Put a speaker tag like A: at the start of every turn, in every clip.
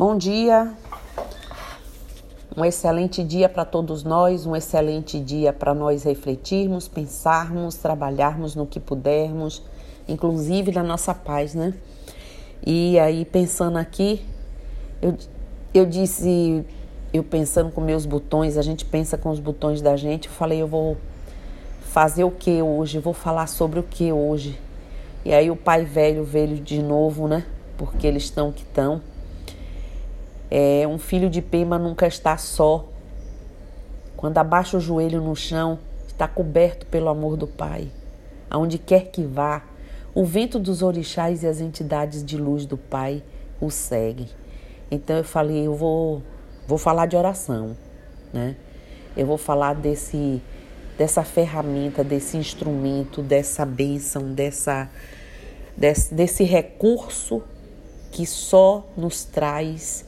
A: Bom dia, um excelente dia para todos nós, um excelente dia para nós refletirmos, pensarmos, trabalharmos no que pudermos, inclusive na nossa paz, né? E aí, pensando aqui, eu, eu disse, eu pensando com meus botões, a gente pensa com os botões da gente, eu falei, eu vou fazer o que hoje? Vou falar sobre o que hoje? E aí o pai velho veio de novo, né? Porque eles estão que estão. É, um filho de Pema nunca está só. Quando abaixa o joelho no chão, está coberto pelo amor do Pai. Aonde quer que vá, o vento dos orixás e as entidades de luz do Pai o seguem. Então eu falei, eu vou, vou falar de oração, né? Eu vou falar desse dessa ferramenta, desse instrumento, dessa bênção, dessa, desse, desse recurso que só nos traz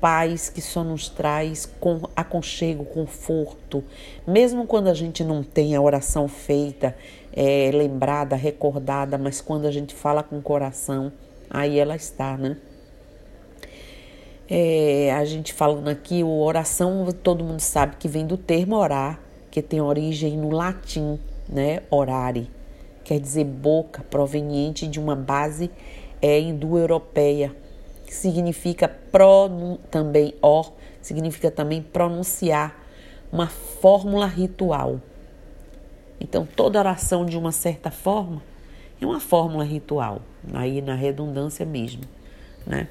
A: paz, que só nos traz com aconchego, conforto. Mesmo quando a gente não tem a oração feita, é, lembrada, recordada, mas quando a gente fala com o coração, aí ela está, né? É, a gente falando aqui, o oração, todo mundo sabe que vem do termo orar, que tem origem no latim, né? Orare, quer dizer boca, proveniente de uma base é, indo-europeia, que significa pro, também or, significa também pronunciar, uma fórmula ritual. Então, toda oração, de uma certa forma, é uma fórmula ritual, aí na redundância mesmo, né?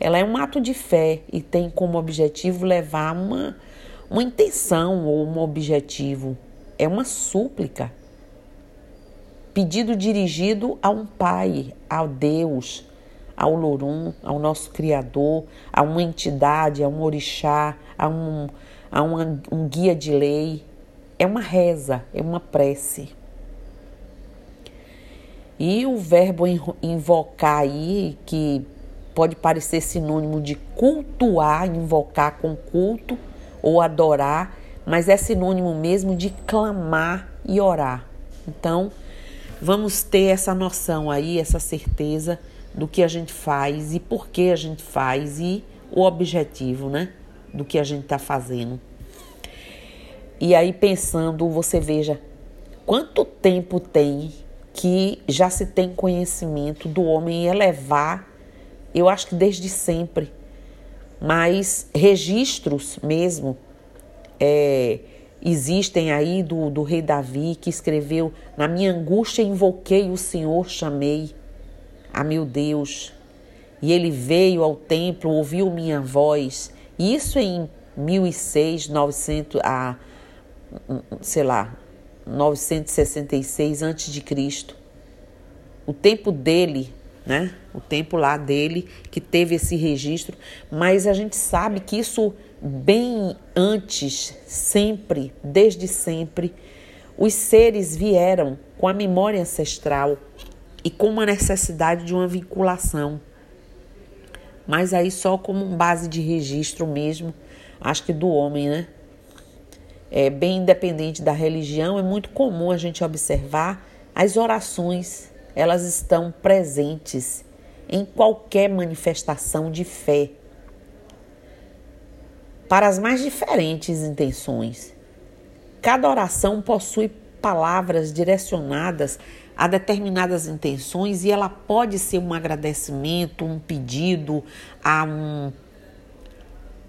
A: Ela é um ato de fé e tem como objetivo levar uma uma intenção ou um objetivo, é uma súplica. Pedido dirigido a um pai, a Deus, ao Lorum, ao nosso Criador, a uma entidade, a um orixá, a um, a uma, um guia de lei. É uma reza, é uma prece. E o verbo invocar aí, que pode parecer sinônimo de cultuar, invocar com culto, ou adorar, mas é sinônimo mesmo de clamar e orar. Então, vamos ter essa noção aí, essa certeza do que a gente faz e por que a gente faz e o objetivo, né? Do que a gente está fazendo. E aí, pensando, você veja quanto tempo tem que já se tem conhecimento do homem elevar, eu acho que desde sempre mas registros mesmo é, existem aí do, do rei Davi que escreveu: Na minha angústia invoquei o Senhor, chamei a meu Deus, e ele veio ao templo, ouviu minha voz. Isso em 1006, 900 a sei lá, 966 antes de Cristo. O tempo dele né? O tempo lá dele que teve esse registro, mas a gente sabe que isso bem antes, sempre, desde sempre, os seres vieram com a memória ancestral e com uma necessidade de uma vinculação. Mas aí só como base de registro mesmo, acho que do homem, né? É bem independente da religião, é muito comum a gente observar as orações elas estão presentes em qualquer manifestação de fé para as mais diferentes intenções. Cada oração possui palavras direcionadas a determinadas intenções e ela pode ser um agradecimento, um pedido a um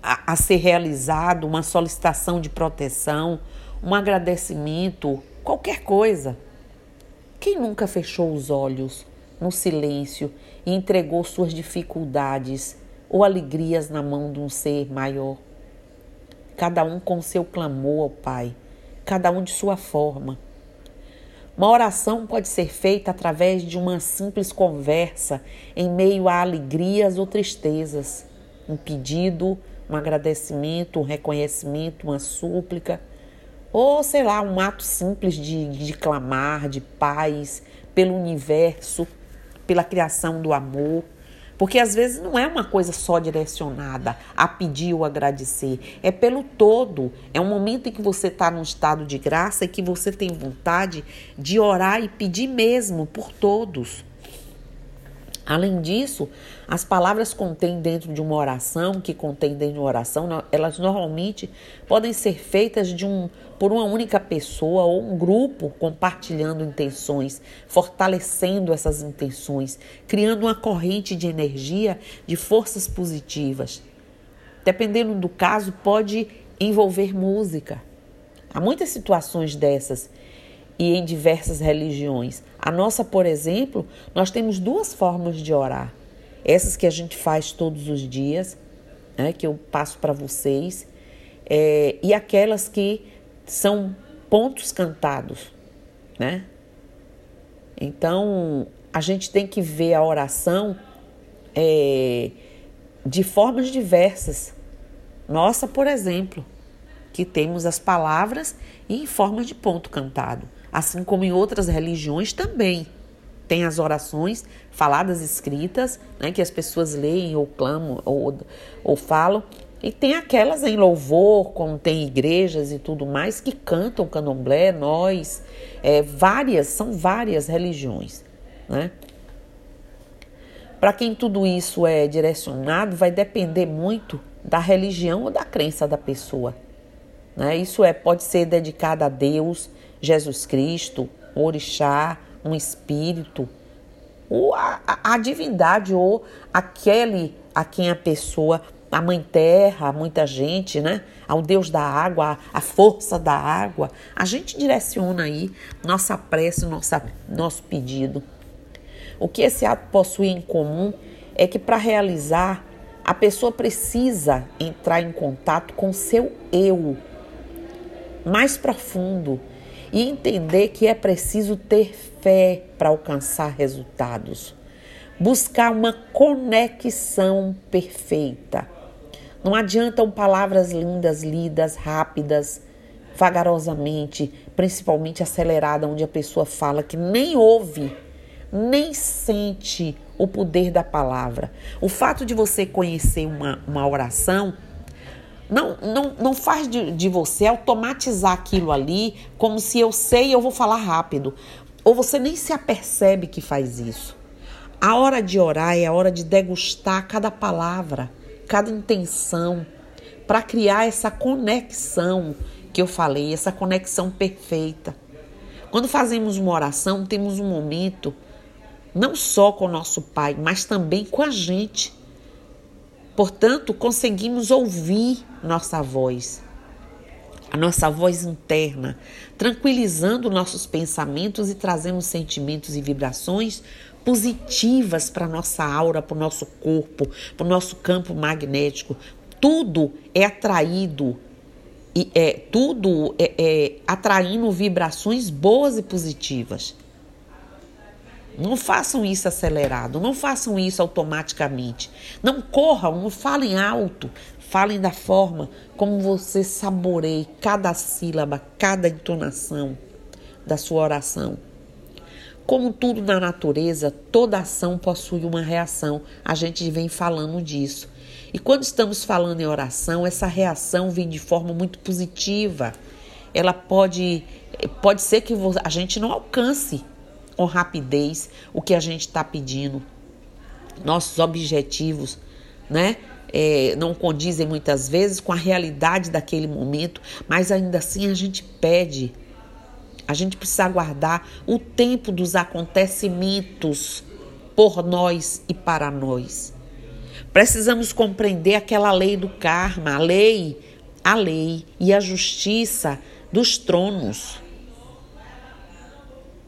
A: a, a ser realizado, uma solicitação de proteção, um agradecimento, qualquer coisa. Quem nunca fechou os olhos no silêncio e entregou suas dificuldades ou alegrias na mão de um ser maior? Cada um com seu clamor ao Pai, cada um de sua forma. Uma oração pode ser feita através de uma simples conversa em meio a alegrias ou tristezas, um pedido, um agradecimento, um reconhecimento, uma súplica ou, sei lá, um ato simples de, de clamar, de paz pelo universo, pela criação do amor. Porque às vezes não é uma coisa só direcionada a pedir ou agradecer, é pelo todo. É um momento em que você está num estado de graça e que você tem vontade de orar e pedir mesmo por todos. Além disso, as palavras contêm dentro de uma oração, que contém dentro de uma oração, elas normalmente podem ser feitas de um, por uma única pessoa ou um grupo compartilhando intenções, fortalecendo essas intenções, criando uma corrente de energia, de forças positivas. Dependendo do caso, pode envolver música. Há muitas situações dessas e em diversas religiões. A nossa, por exemplo, nós temos duas formas de orar. Essas que a gente faz todos os dias, né, que eu passo para vocês, é, e aquelas que são pontos cantados, né? Então, a gente tem que ver a oração é, de formas diversas. Nossa, por exemplo, que temos as palavras em forma de ponto cantado assim como em outras religiões também. Tem as orações faladas, escritas, né, que as pessoas leem ou clamam ou, ou falam. E tem aquelas em louvor, como tem igrejas e tudo mais, que cantam candomblé, nós, é, várias, são várias religiões. Né? Para quem tudo isso é direcionado, vai depender muito da religião ou da crença da pessoa. Né? Isso é, pode ser dedicado a Deus, Jesus Cristo, um orixá, um espírito, ou a, a, a divindade, ou aquele a quem a pessoa, a mãe terra, muita gente, né? Ao Deus da água, a força da água. A gente direciona aí nossa prece, nossa, nosso pedido. O que esse ato possui em comum é que para realizar, a pessoa precisa entrar em contato com seu eu mais profundo e entender que é preciso ter fé para alcançar resultados. Buscar uma conexão perfeita. Não adiantam palavras lindas, lidas, rápidas, vagarosamente, principalmente acelerada, onde a pessoa fala que nem ouve, nem sente o poder da palavra. O fato de você conhecer uma, uma oração não, não, não faz de, de você automatizar aquilo ali como se eu sei eu vou falar rápido. Ou você nem se apercebe que faz isso. A hora de orar é a hora de degustar cada palavra, cada intenção, para criar essa conexão que eu falei, essa conexão perfeita. Quando fazemos uma oração, temos um momento não só com o nosso Pai, mas também com a gente Portanto, conseguimos ouvir nossa voz, a nossa voz interna, tranquilizando nossos pensamentos e trazendo sentimentos e vibrações positivas para nossa aura, para o nosso corpo, para o nosso campo magnético. Tudo é atraído e é tudo é, é atraindo vibrações boas e positivas. Não façam isso acelerado, não façam isso automaticamente. Não corram, não falem alto, falem da forma como você saboreia cada sílaba, cada entonação da sua oração. Como tudo na natureza, toda ação possui uma reação. A gente vem falando disso. E quando estamos falando em oração, essa reação vem de forma muito positiva. Ela pode pode ser que a gente não alcance com rapidez o que a gente está pedindo. Nossos objetivos, né? É, não condizem muitas vezes com a realidade daquele momento, mas ainda assim a gente pede. A gente precisa aguardar o tempo dos acontecimentos por nós e para nós. Precisamos compreender aquela lei do karma, a lei, a lei e a justiça dos tronos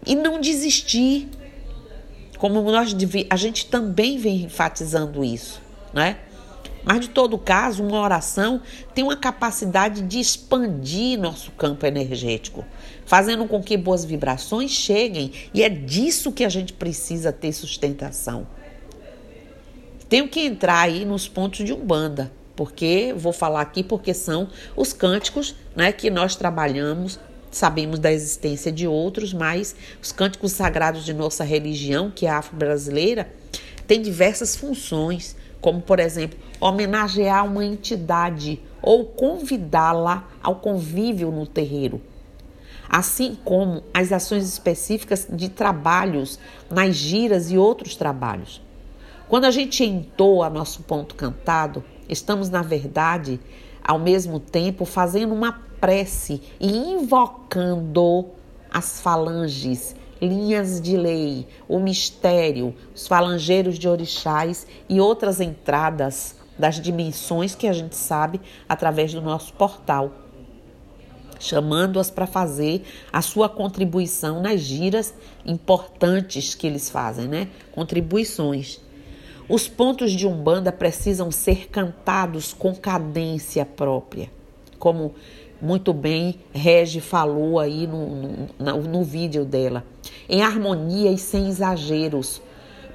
A: e não desistir. Como nós a gente também vem enfatizando isso, né? Mas de todo caso, uma oração tem uma capacidade de expandir nosso campo energético, fazendo com que boas vibrações cheguem, e é disso que a gente precisa ter sustentação. Tenho que entrar aí nos pontos de Umbanda, porque vou falar aqui porque são os cânticos, né, que nós trabalhamos Sabemos da existência de outros, mas os cânticos sagrados de nossa religião, que é afro-brasileira, têm diversas funções, como, por exemplo, homenagear uma entidade ou convidá-la ao convívio no terreiro. Assim como as ações específicas de trabalhos nas giras e outros trabalhos. Quando a gente entoa nosso ponto cantado, estamos, na verdade, ao mesmo tempo fazendo uma prece e invocando as falanges, linhas de lei, o mistério, os falangeiros de orixás e outras entradas das dimensões que a gente sabe através do nosso portal, chamando-as para fazer a sua contribuição nas giras importantes que eles fazem, né? Contribuições. Os pontos de Umbanda precisam ser cantados com cadência própria, como muito bem Regi falou aí no, no, no vídeo dela, em harmonia e sem exageros,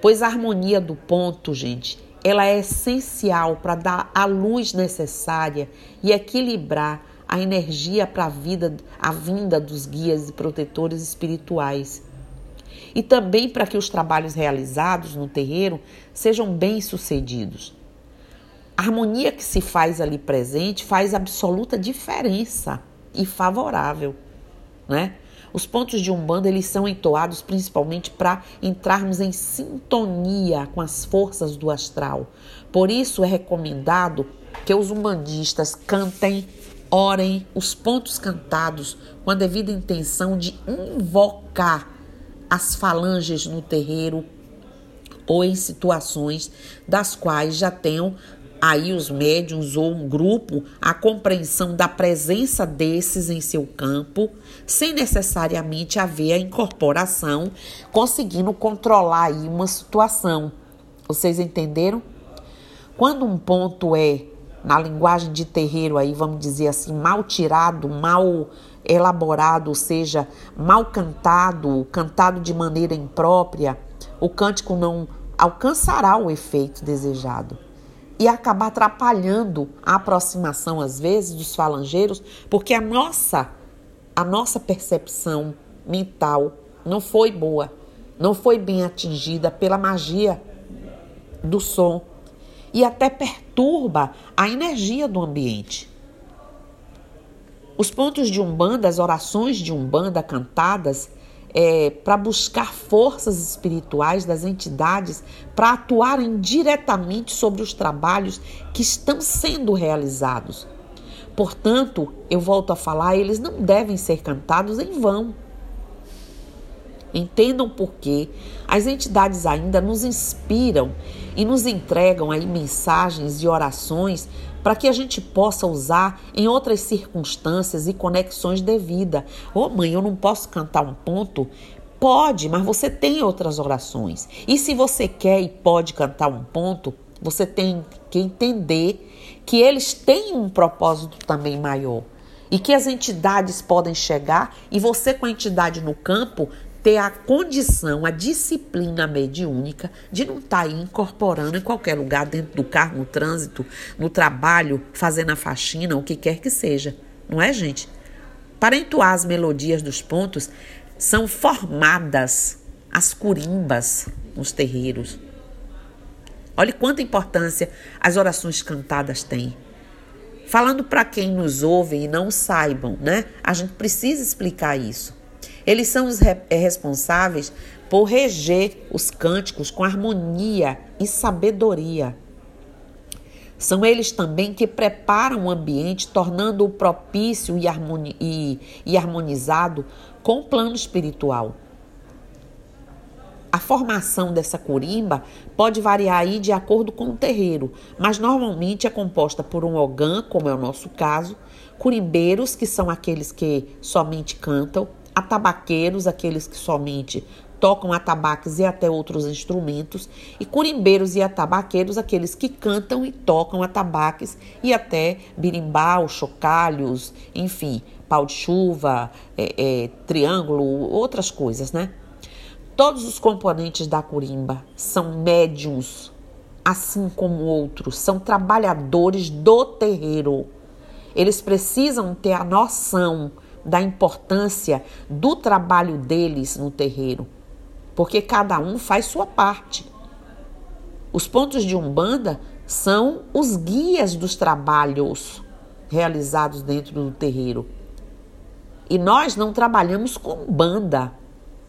A: pois a harmonia do ponto, gente, ela é essencial para dar a luz necessária e equilibrar a energia para a vida, a vinda dos guias e protetores espirituais. E também para que os trabalhos realizados no terreiro sejam bem-sucedidos. A harmonia que se faz ali presente faz absoluta diferença e favorável, né? Os pontos de Umbanda eles são entoados principalmente para entrarmos em sintonia com as forças do astral. Por isso é recomendado que os umbandistas cantem, orem os pontos cantados com a devida intenção de invocar as falanges no terreiro ou em situações das quais já tenham aí os médiums ou um grupo a compreensão da presença desses em seu campo, sem necessariamente haver a incorporação, conseguindo controlar aí uma situação. Vocês entenderam? Quando um ponto é, na linguagem de terreiro aí, vamos dizer assim, mal tirado, mal elaborado, ou seja, mal cantado, cantado de maneira imprópria, o cântico não alcançará o efeito desejado e acabar atrapalhando a aproximação às vezes dos falangeiros, porque a nossa a nossa percepção mental não foi boa, não foi bem atingida pela magia do som e até perturba a energia do ambiente. Os pontos de umbanda, as orações de umbanda cantadas, é, para buscar forças espirituais das entidades para atuarem diretamente sobre os trabalhos que estão sendo realizados. Portanto, eu volto a falar, eles não devem ser cantados em vão. Entendam por que as entidades ainda nos inspiram e nos entregam aí mensagens e orações para que a gente possa usar em outras circunstâncias e conexões de vida. Ô oh, mãe, eu não posso cantar um ponto? Pode, mas você tem outras orações. E se você quer e pode cantar um ponto, você tem que entender que eles têm um propósito também maior e que as entidades podem chegar e você com a entidade no campo ter a condição, a disciplina mediúnica de não estar tá incorporando em qualquer lugar, dentro do carro, no trânsito, no trabalho, fazendo a faxina, o que quer que seja. Não é, gente? Para entoar as melodias dos pontos, são formadas as curimbas nos terreiros. Olhe quanta importância as orações cantadas têm. Falando para quem nos ouve e não saibam, né? A gente precisa explicar isso. Eles são os re é, responsáveis por reger os cânticos com harmonia e sabedoria. São eles também que preparam o ambiente, tornando-o propício e, harmoni e, e harmonizado com o plano espiritual. A formação dessa corimba pode variar aí de acordo com o terreiro, mas normalmente é composta por um ogã, como é o nosso caso, curimbeiros, que são aqueles que somente cantam, atabaqueiros, aqueles que somente tocam atabaques e até outros instrumentos, e curimbeiros e atabaqueiros, aqueles que cantam e tocam atabaques e até birimbau, chocalhos, enfim, pau de chuva, é, é, triângulo, outras coisas, né? Todos os componentes da curimba são médiums, assim como outros, são trabalhadores do terreiro. Eles precisam ter a noção da importância do trabalho deles no terreiro, porque cada um faz sua parte. Os pontos de Umbanda são os guias dos trabalhos realizados dentro do terreiro. E nós não trabalhamos com banda,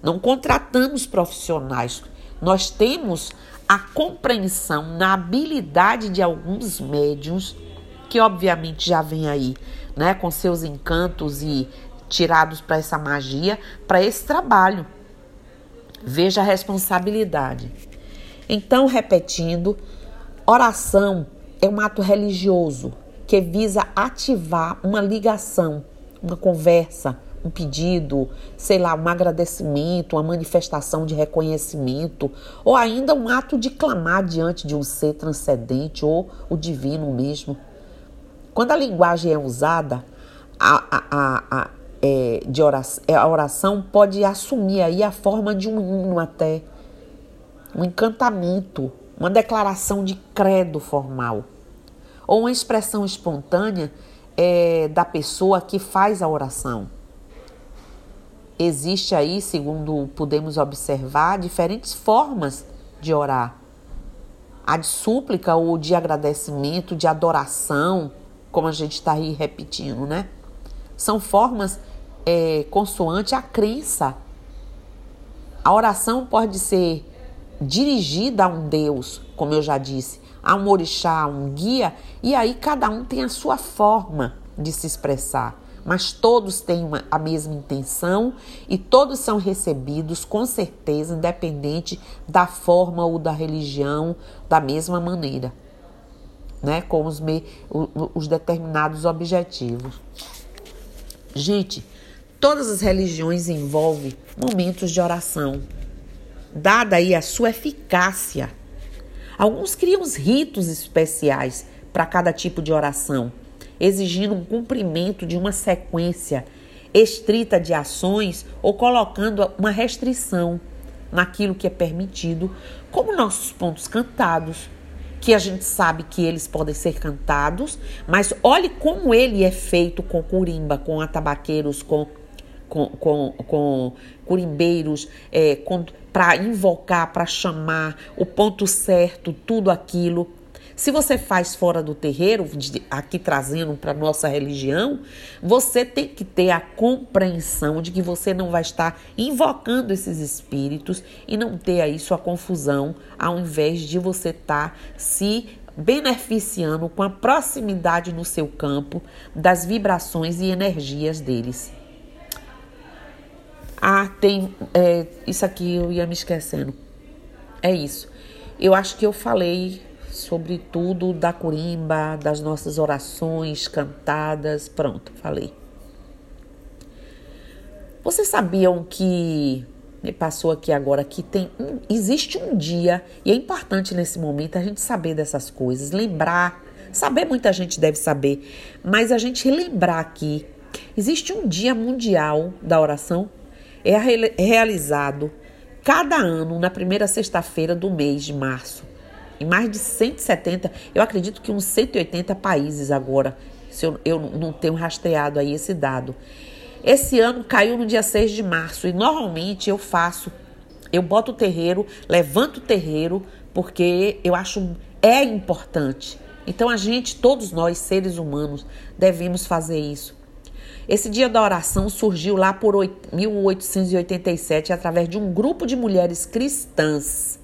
A: não contratamos profissionais. Nós temos a compreensão na habilidade de alguns médiums, que obviamente já vem aí, né, com seus encantos e tirados para essa magia, para esse trabalho. Veja a responsabilidade. Então, repetindo, oração é um ato religioso que visa ativar uma ligação, uma conversa, um pedido, sei lá, um agradecimento, uma manifestação de reconhecimento, ou ainda um ato de clamar diante de um ser transcendente ou o divino mesmo. Quando a linguagem é usada, a, a, a, é, de oração, é, a oração pode assumir aí a forma de um hino até, um encantamento, uma declaração de credo formal, ou uma expressão espontânea é, da pessoa que faz a oração. Existe aí, segundo podemos observar, diferentes formas de orar. A de súplica ou de agradecimento, de adoração, como a gente está aí repetindo, né? São formas é, consoante a crença. A oração pode ser dirigida a um Deus, como eu já disse, a um orixá, a um guia, e aí cada um tem a sua forma de se expressar mas todos têm uma, a mesma intenção e todos são recebidos com certeza, independente da forma ou da religião, da mesma maneira, né? com os, me, os determinados objetivos. Gente, todas as religiões envolvem momentos de oração, dada aí a sua eficácia. Alguns criam os ritos especiais para cada tipo de oração exigindo um cumprimento de uma sequência estrita de ações ou colocando uma restrição naquilo que é permitido, como nossos pontos cantados, que a gente sabe que eles podem ser cantados, mas olhe como ele é feito com curimba, com atabaqueiros, com, com, com, com curimbeiros, é, para invocar, para chamar o ponto certo, tudo aquilo. Se você faz fora do terreiro, aqui trazendo para nossa religião, você tem que ter a compreensão de que você não vai estar invocando esses espíritos e não ter aí sua confusão, ao invés de você estar tá se beneficiando com a proximidade no seu campo das vibrações e energias deles. Ah, tem. É, isso aqui eu ia me esquecendo. É isso. Eu acho que eu falei sobre tudo da curimba, das nossas orações cantadas. Pronto, falei. Vocês sabiam que me passou aqui agora que tem um, existe um dia e é importante nesse momento a gente saber dessas coisas, lembrar, saber muita gente deve saber, mas a gente relembrar aqui existe um dia mundial da oração é realizado cada ano na primeira sexta-feira do mês de março em mais de 170, eu acredito que uns 180 países agora, se eu, eu não tenho rastreado aí esse dado. Esse ano caiu no dia 6 de março e normalmente eu faço, eu boto o terreiro, levanto o terreiro, porque eu acho é importante. Então a gente, todos nós, seres humanos, devemos fazer isso. Esse dia da oração surgiu lá por 1887 através de um grupo de mulheres cristãs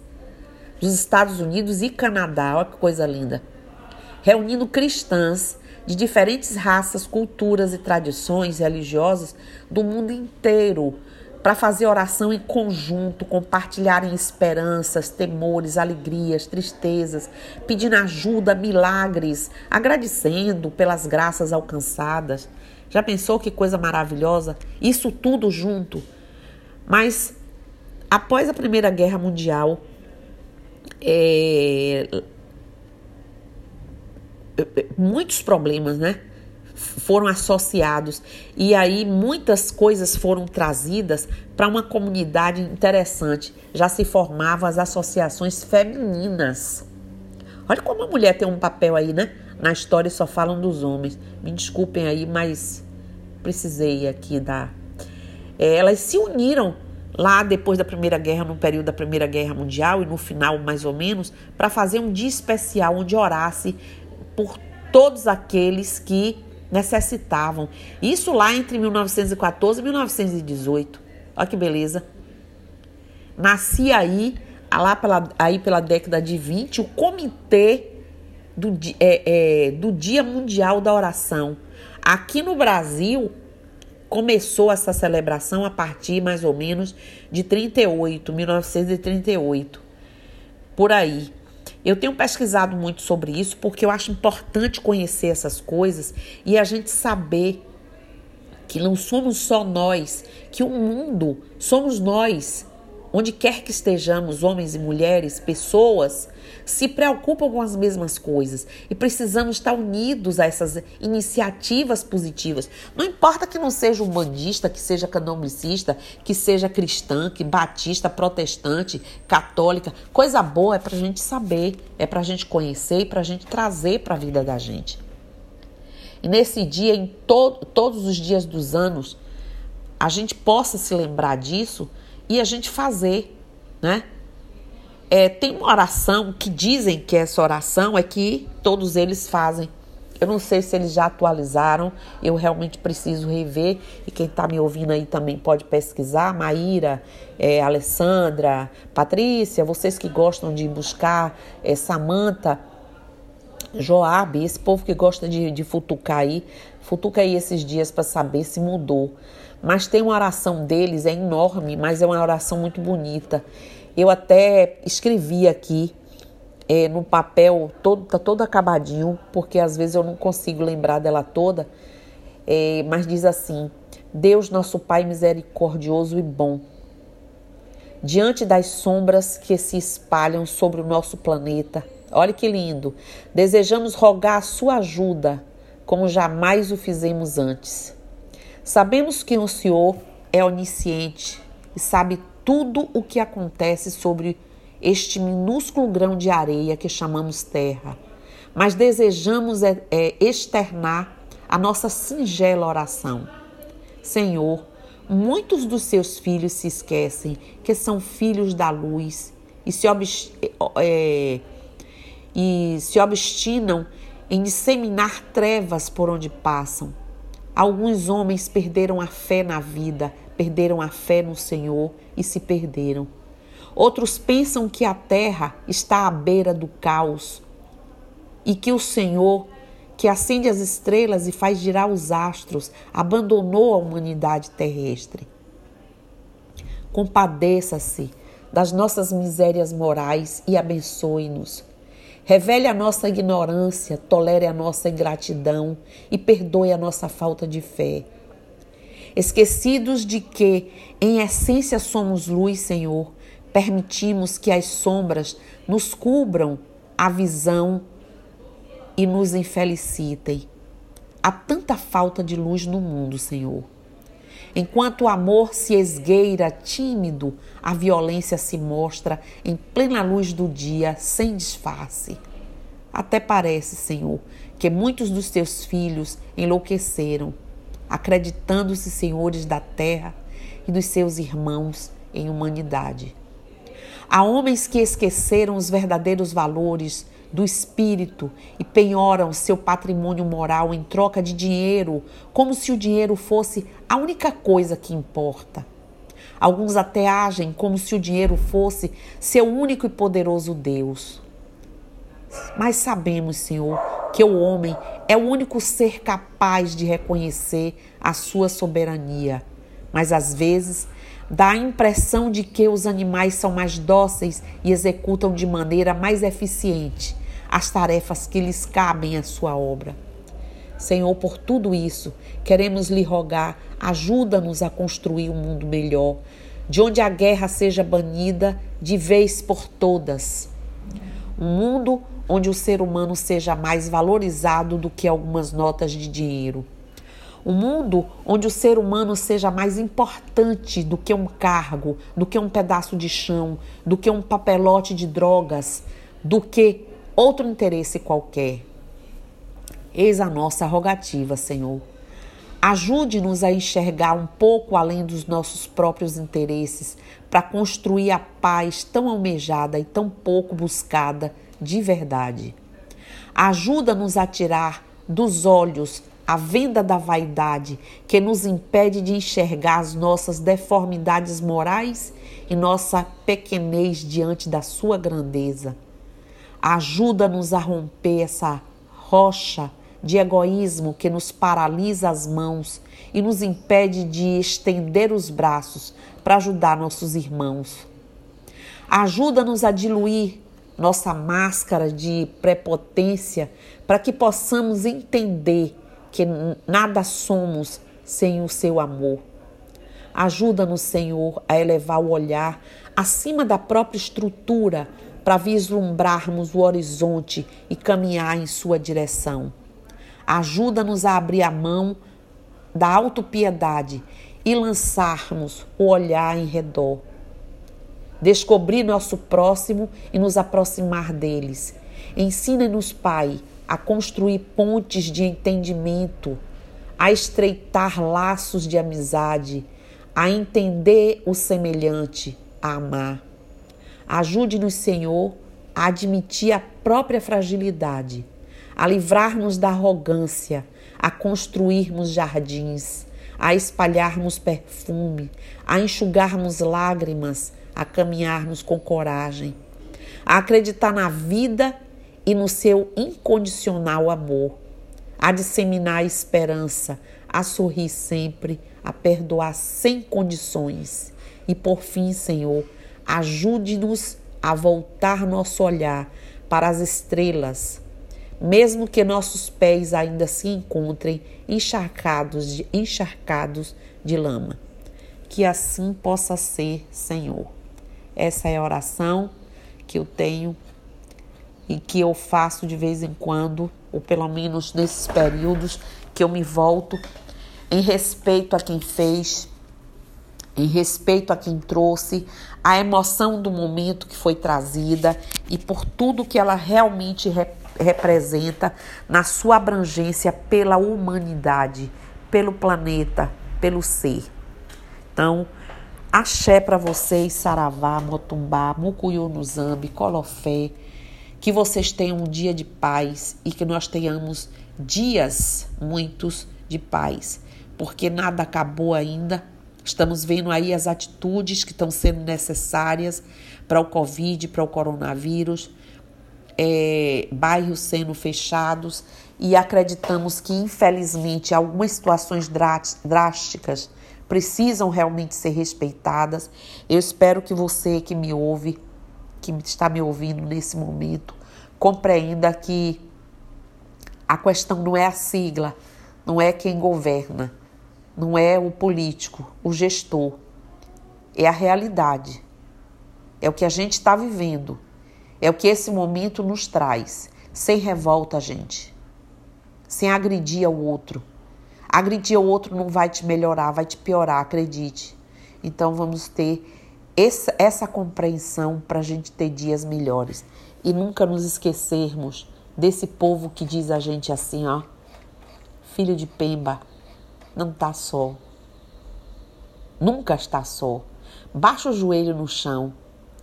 A: dos Estados Unidos e Canadá, olha que coisa linda, reunindo cristãs de diferentes raças, culturas e tradições religiosas do mundo inteiro para fazer oração em conjunto, compartilharem esperanças, temores, alegrias, tristezas, pedindo ajuda, milagres, agradecendo pelas graças alcançadas. Já pensou que coisa maravilhosa? Isso tudo junto. Mas após a Primeira Guerra Mundial, é, muitos problemas, né? Foram associados e aí muitas coisas foram trazidas para uma comunidade interessante. Já se formavam as associações femininas. Olha como a mulher tem um papel aí, né? Na história só falam dos homens. Me desculpem aí, mas precisei aqui dar. É, elas se uniram lá depois da Primeira Guerra, no período da Primeira Guerra Mundial e no final mais ou menos, para fazer um dia especial onde orasse por todos aqueles que necessitavam. Isso lá entre 1914 e 1918. Olha que beleza. Nascia aí lá pela, aí pela década de 20, o Comitê do, é, é, do Dia Mundial da Oração. Aqui no Brasil, começou essa celebração a partir mais ou menos de 38, 1938. Por aí. Eu tenho pesquisado muito sobre isso porque eu acho importante conhecer essas coisas e a gente saber que não somos só nós, que o mundo somos nós onde quer que estejamos, homens e mulheres, pessoas, se preocupam com as mesmas coisas e precisamos estar unidos a essas iniciativas positivas. Não importa que não seja umbandista, que seja candomblessista, que seja cristã, que batista, protestante, católica, coisa boa é para a gente saber, é para a gente conhecer e para a gente trazer para a vida da gente. E nesse dia, em to todos os dias dos anos, a gente possa se lembrar disso e a gente fazer, né? É, tem uma oração que dizem que essa oração é que todos eles fazem. Eu não sei se eles já atualizaram, eu realmente preciso rever. E quem está me ouvindo aí também pode pesquisar. Maíra, é, Alessandra, Patrícia, vocês que gostam de buscar, é, Samanta, Joab, esse povo que gosta de, de futucar aí, futuca aí esses dias para saber se mudou. Mas tem uma oração deles, é enorme, mas é uma oração muito bonita. Eu até escrevi aqui é, no papel, todo, tá todo acabadinho, porque às vezes eu não consigo lembrar dela toda. É, mas diz assim: Deus, nosso Pai misericordioso e bom, diante das sombras que se espalham sobre o nosso planeta, olha que lindo, desejamos rogar a sua ajuda, como jamais o fizemos antes. Sabemos que o Senhor é onisciente e sabe tudo o que acontece sobre este minúsculo grão de areia que chamamos terra, mas desejamos é, é, externar a nossa singela oração. Senhor, muitos dos seus filhos se esquecem que são filhos da luz e se, é, e se obstinam em disseminar trevas por onde passam. Alguns homens perderam a fé na vida, perderam a fé no Senhor e se perderam. Outros pensam que a terra está à beira do caos e que o Senhor, que acende as estrelas e faz girar os astros, abandonou a humanidade terrestre. Compadeça-se das nossas misérias morais e abençoe-nos Revele a nossa ignorância, tolere a nossa ingratidão e perdoe a nossa falta de fé. Esquecidos de que, em essência, somos luz, Senhor, permitimos que as sombras nos cubram a visão e nos infelicitem. Há tanta falta de luz no mundo, Senhor. Enquanto o amor se esgueira tímido, a violência se mostra em plena luz do dia, sem disfarce. Até parece, Senhor, que muitos dos teus filhos enlouqueceram, acreditando-se senhores da terra e dos seus irmãos em humanidade. Há homens que esqueceram os verdadeiros valores do espírito e penhoram seu patrimônio moral em troca de dinheiro, como se o dinheiro fosse a única coisa que importa. Alguns até agem como se o dinheiro fosse seu único e poderoso Deus. Mas sabemos, Senhor, que o homem é o único ser capaz de reconhecer a sua soberania. Mas às vezes dá a impressão de que os animais são mais dóceis e executam de maneira mais eficiente as tarefas que lhes cabem à sua obra. Senhor, por tudo isso, queremos lhe rogar, ajuda-nos a construir um mundo melhor, de onde a guerra seja banida de vez por todas. Um mundo onde o ser humano seja mais valorizado do que algumas notas de dinheiro. Um mundo onde o ser humano seja mais importante do que um cargo, do que um pedaço de chão, do que um papelote de drogas, do que outro interesse qualquer. Eis a nossa rogativa, Senhor. Ajude-nos a enxergar um pouco além dos nossos próprios interesses para construir a paz tão almejada e tão pouco buscada de verdade. Ajuda-nos a tirar dos olhos a venda da vaidade que nos impede de enxergar as nossas deformidades morais e nossa pequenez diante da sua grandeza. Ajuda-nos a romper essa rocha de egoísmo que nos paralisa as mãos e nos impede de estender os braços para ajudar nossos irmãos. Ajuda-nos a diluir nossa máscara de prepotência para que possamos entender que nada somos sem o seu amor. Ajuda-nos, Senhor, a elevar o olhar acima da própria estrutura para vislumbrarmos o horizonte e caminhar em sua direção. Ajuda-nos a abrir a mão da autopiedade e lançarmos o olhar em redor. Descobrir nosso próximo e nos aproximar deles. Ensina-nos, Pai, a construir pontes de entendimento, a estreitar laços de amizade, a entender o semelhante, a amar. Ajude-nos, Senhor, a admitir a própria fragilidade, a livrar-nos da arrogância, a construirmos jardins, a espalharmos perfume, a enxugarmos lágrimas, a caminharmos com coragem, a acreditar na vida e no seu incondicional amor, a disseminar a esperança, a sorrir sempre, a perdoar sem condições. E por fim, Senhor, Ajude-nos a voltar nosso olhar para as estrelas, mesmo que nossos pés ainda se encontrem encharcados de, encharcados de lama. Que assim possa ser, Senhor. Essa é a oração que eu tenho e que eu faço de vez em quando, ou pelo menos nesses períodos que eu me volto em respeito a quem fez, em respeito a quem trouxe, a emoção do momento que foi trazida e por tudo que ela realmente re representa na sua abrangência pela humanidade, pelo planeta, pelo ser. Então, axé para vocês, Saravá, Motumbá, Mucuyu no Zambi, Colofé, que vocês tenham um dia de paz e que nós tenhamos dias muitos de paz, porque nada acabou ainda, Estamos vendo aí as atitudes que estão sendo necessárias para o Covid, para o coronavírus, é, bairros sendo fechados. E acreditamos que, infelizmente, algumas situações drásticas precisam realmente ser respeitadas. Eu espero que você que me ouve, que está me ouvindo nesse momento, compreenda que a questão não é a sigla, não é quem governa não é o político, o gestor, é a realidade. É o que a gente está vivendo. É o que esse momento nos traz. Sem revolta, gente. Sem agredir ao outro. Agredir ao outro não vai te melhorar, vai te piorar, acredite. Então vamos ter essa, essa compreensão para a gente ter dias melhores. E nunca nos esquecermos desse povo que diz a gente assim, ó. Filho de Pemba, não está só. Nunca está só. Baixa o joelho no chão,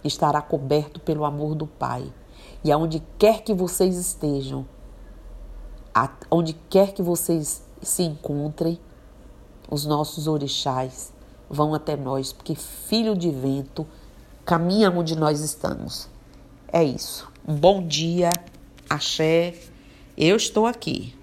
A: estará coberto pelo amor do Pai. E aonde quer que vocês estejam, onde quer que vocês se encontrem, os nossos orixás vão até nós, porque filho de vento caminha onde nós estamos. É isso. Um bom dia, axé. Eu estou aqui.